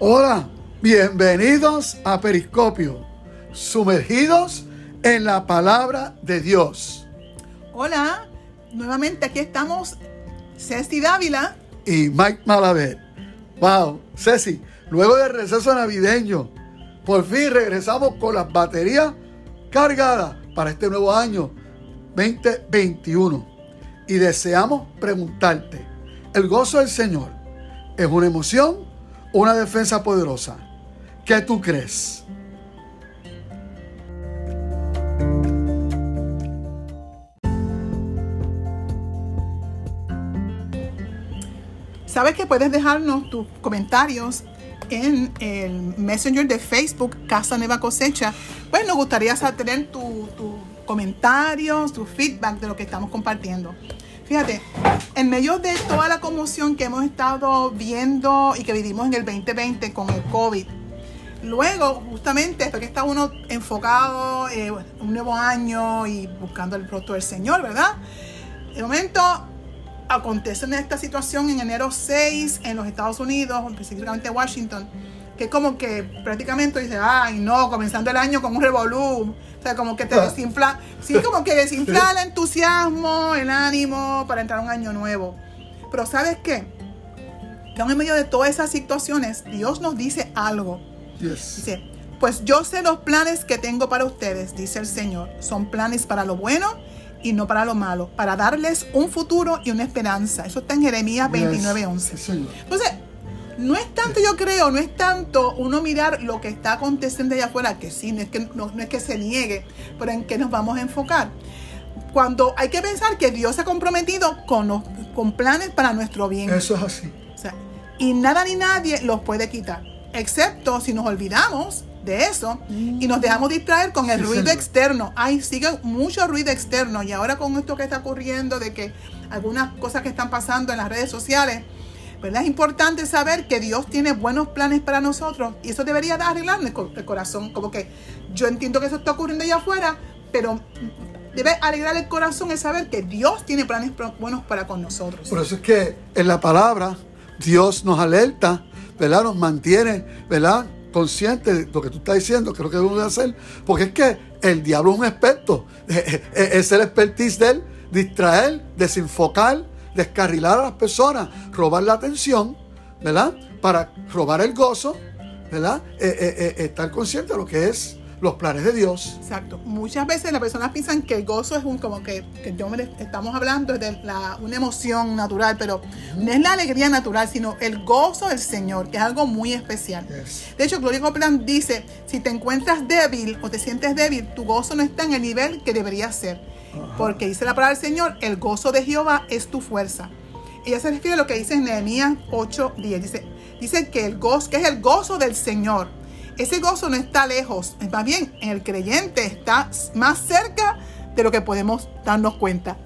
Hola, bienvenidos a Periscopio, sumergidos en la palabra de Dios. Hola, nuevamente aquí estamos Ceci Dávila y Mike Malavet. Wow, Ceci, luego del receso navideño, por fin regresamos con las baterías cargadas para este nuevo año 2021. Y deseamos preguntarte, ¿el gozo del Señor es una emoción una defensa poderosa? ¿Qué tú crees? Sabes que puedes dejarnos tus comentarios en el Messenger de Facebook, Casa Nueva Cosecha. Pues nos gustaría tener tus comentarios, tu feedback de lo que estamos compartiendo. Fíjate, en medio de toda la conmoción que hemos estado viendo y que vivimos en el 2020 con el COVID, luego, justamente, porque está uno enfocado en eh, un nuevo año y buscando el rostro del Señor, ¿verdad? De momento, acontece en esta situación en enero 6 en los Estados Unidos, específicamente Washington, que como que prácticamente dice, ay no, comenzando el año con un revolú, sea, como que te ah. desinfla, sí, como que desinfla el entusiasmo, el ánimo para entrar a un año nuevo. Pero ¿sabes qué? Que en medio de todas esas situaciones, Dios nos dice algo. Dice, pues yo sé los planes que tengo para ustedes, dice el Señor. Son planes para lo bueno y no para lo malo, para darles un futuro y una esperanza. Eso está en Jeremías 29, 11. Entonces, no es tanto, yo creo, no es tanto uno mirar lo que está aconteciendo allá afuera, que sí, no es que, no, es que se niegue, pero en qué nos vamos a enfocar. Cuando hay que pensar que Dios se ha comprometido con, con planes para nuestro bien. Eso es así. y nada ni nadie los puede quitar, excepto si nos olvidamos de eso y nos dejamos distraer con el ruido externo. Ay, sigue mucho ruido externo y ahora con esto que está ocurriendo de que algunas cosas que están pasando en las redes sociales, ¿verdad? Es importante saber que Dios tiene buenos planes para nosotros y eso debería arreglarnos el corazón. Como que yo entiendo que eso está ocurriendo allá afuera, pero debe alegrar el corazón el saber que Dios tiene planes buenos para con nosotros. Por eso es que en la palabra Dios nos alerta, ¿verdad? Nos mantiene, ¿verdad? consciente de lo que tú estás diciendo, que es lo que debemos de hacer, porque es que el diablo es un experto, es el expertise de él, distraer, desenfocar, descarrilar a las personas, robar la atención, ¿verdad? Para robar el gozo, ¿verdad? Eh, eh, eh, estar consciente de lo que es los planes de Dios. Exacto. Muchas veces las personas piensan que el gozo es un como que, que yo estamos hablando de la, una emoción natural, pero no es la alegría natural, sino el gozo del Señor, que es algo muy especial. De hecho, Gloria Copeland dice, si te encuentras débil o te sientes débil, tu gozo no está en el nivel que debería ser. Porque dice la palabra del Señor, el gozo de Jehová es tu fuerza. Ella se refiere a lo que dice en Nehemías 8, 10. Dice, dice que el gozo, que es el gozo del Señor ese gozo no está lejos, más bien en el creyente está más cerca de lo que podemos darnos cuenta.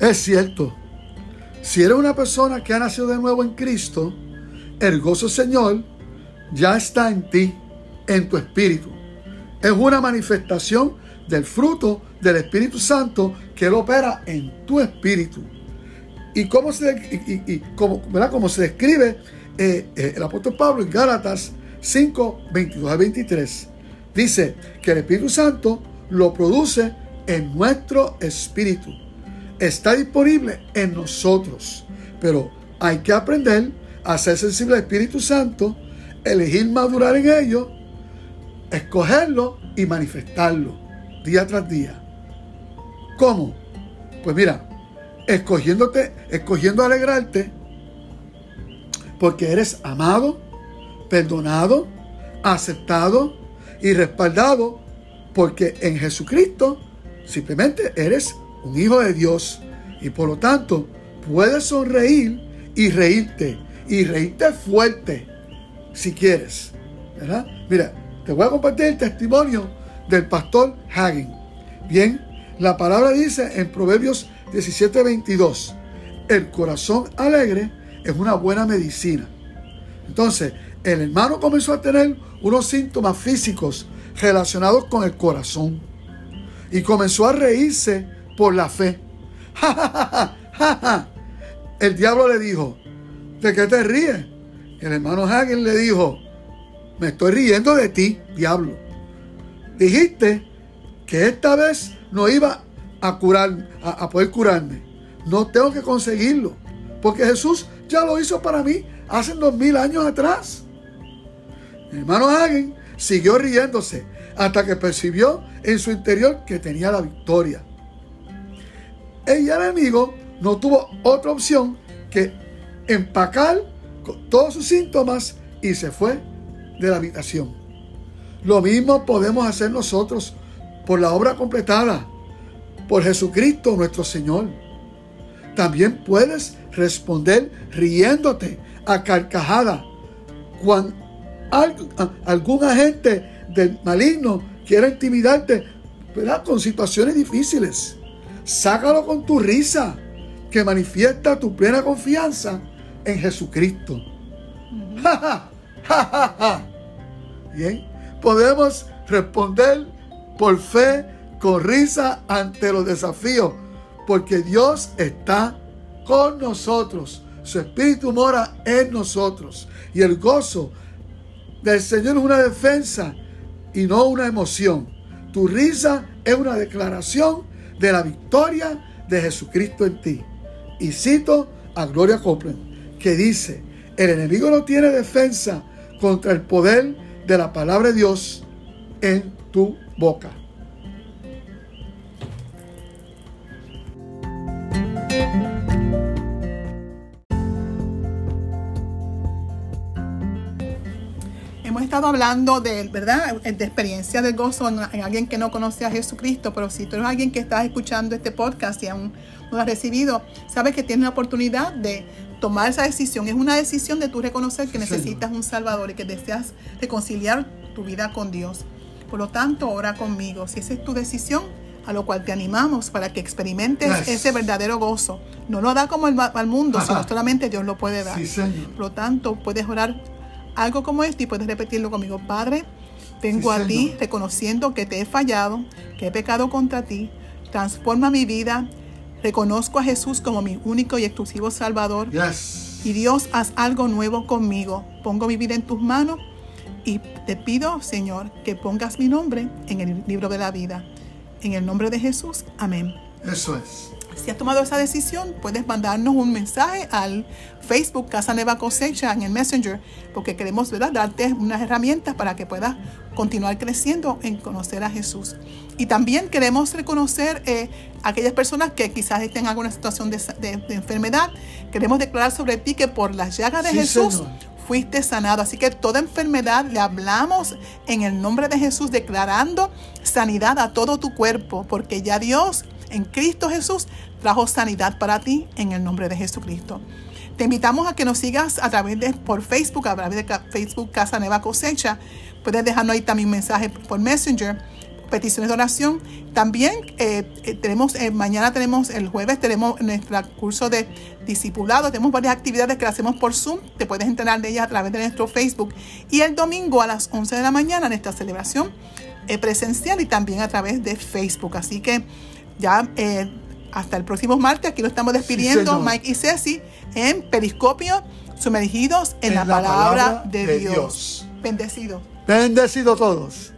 Es cierto, si eres una persona que ha nacido de nuevo en Cristo, el gozo Señor ya está en ti, en tu espíritu. Es una manifestación del fruto del Espíritu Santo que Él opera en tu espíritu. Y cómo se, y, como, se describe eh, eh, el apóstol Pablo en Gálatas 5, 22 a 23. Dice que el Espíritu Santo lo produce en nuestro espíritu. Está disponible en nosotros. Pero hay que aprender a ser sensible al Espíritu Santo, elegir madurar en ello, escogerlo y manifestarlo día tras día. ¿Cómo? Pues mira, escogiéndote, escogiendo alegrarte, porque eres amado, perdonado, aceptado y respaldado, porque en Jesucristo simplemente eres un hijo de Dios y por lo tanto puedes sonreír y reírte y reírte fuerte si quieres. ¿verdad? Mira, te voy a compartir el testimonio del pastor Hagen. Bien, la palabra dice en Proverbios 17:22, el corazón alegre es una buena medicina. Entonces, el hermano comenzó a tener unos síntomas físicos relacionados con el corazón. Y comenzó a reírse por la fe. el diablo le dijo, ¿de qué te ríes? El hermano Hagen le dijo, me estoy riendo de ti, diablo. Dijiste que esta vez no iba a curar, a, poder curarme. No tengo que conseguirlo, porque Jesús ya lo hizo para mí hace dos mil años atrás. El hermano Hagen siguió riéndose hasta que percibió en su interior que tenía la victoria. El enemigo no tuvo otra opción que empacar con todos sus síntomas y se fue de la habitación. Lo mismo podemos hacer nosotros por la obra completada por Jesucristo nuestro Señor. También puedes responder riéndote a carcajada cuando algún agente del maligno quiera intimidarte con situaciones difíciles. Sácalo con tu risa que manifiesta tu plena confianza en Jesucristo. Bien, podemos responder por fe con risa ante los desafíos, porque Dios está con nosotros. Su espíritu mora en nosotros. Y el gozo del Señor es una defensa y no una emoción. Tu risa es una declaración de la victoria de Jesucristo en ti. Y cito a Gloria Copeland, que dice, el enemigo no tiene defensa contra el poder de la palabra de Dios en tu boca. Estado hablando de, ¿verdad? De experiencia de gozo en, alguien que no conoce a Jesucristo, pero si tú eres alguien que estás escuchando este podcast y aún no lo has recibido, sabes que tienes la oportunidad de tomar esa decisión. Es una decisión de tú reconocer que necesitas un Salvador y que deseas reconciliar tu vida con Dios. Por lo tanto, ora conmigo. Si esa es tu decisión, a lo cual te animamos para que experimentes ese verdadero gozo. No lo da como el, al mundo, sino solamente Dios lo puede dar. Por lo tanto, puedes orar algo como esto y puedes repetirlo conmigo. Padre, vengo a ti reconociendo que te he fallado, que he pecado contra ti. Transforma mi vida. Reconozco a Jesús como mi único y exclusivo Salvador. Y Dios, haz algo nuevo conmigo. Pongo mi vida en tus manos y te pido, Señor, que pongas mi nombre en el libro de la vida. En el nombre de Jesús. Amén. Eso es. Si has tomado esa decisión, puedes mandarnos un mensaje al Facebook Casa Nueva Cosecha en el Messenger, porque queremos ¿verdad? darte unas herramientas para que puedas continuar creciendo en conocer a Jesús. Y también queremos reconocer eh, a aquellas personas que quizás estén en alguna situación de, enfermedad. Queremos declarar sobre ti que por las llagas de Jesús fuiste sanado. Así que toda enfermedad le hablamos en el nombre de Jesús, declarando sanidad a todo tu cuerpo, porque ya Dios en Cristo Jesús trajo sanidad para ti en el nombre de Jesucristo. Te invitamos a que nos sigas a través de por Facebook, a través de Facebook Casa Nueva Cosecha. Puedes dejarnos ahí también un mensaje por Messenger, peticiones de oración. También eh, eh, tenemos, eh, mañana tenemos, el jueves tenemos nuestro curso de discipulado. Tenemos varias actividades que hacemos por Zoom. Te puedes enterar de ellas a través de nuestro Facebook. Y el domingo a las 11 de la mañana nuestra celebración presencial y también a través de Facebook. Así que ya eh, hasta el próximo martes, aquí lo estamos despidiendo, Mike y Ceci, en Periscopio, sumergidos en, la, palabra, de, Dios. Dios. Bendecido. Bendecido todos.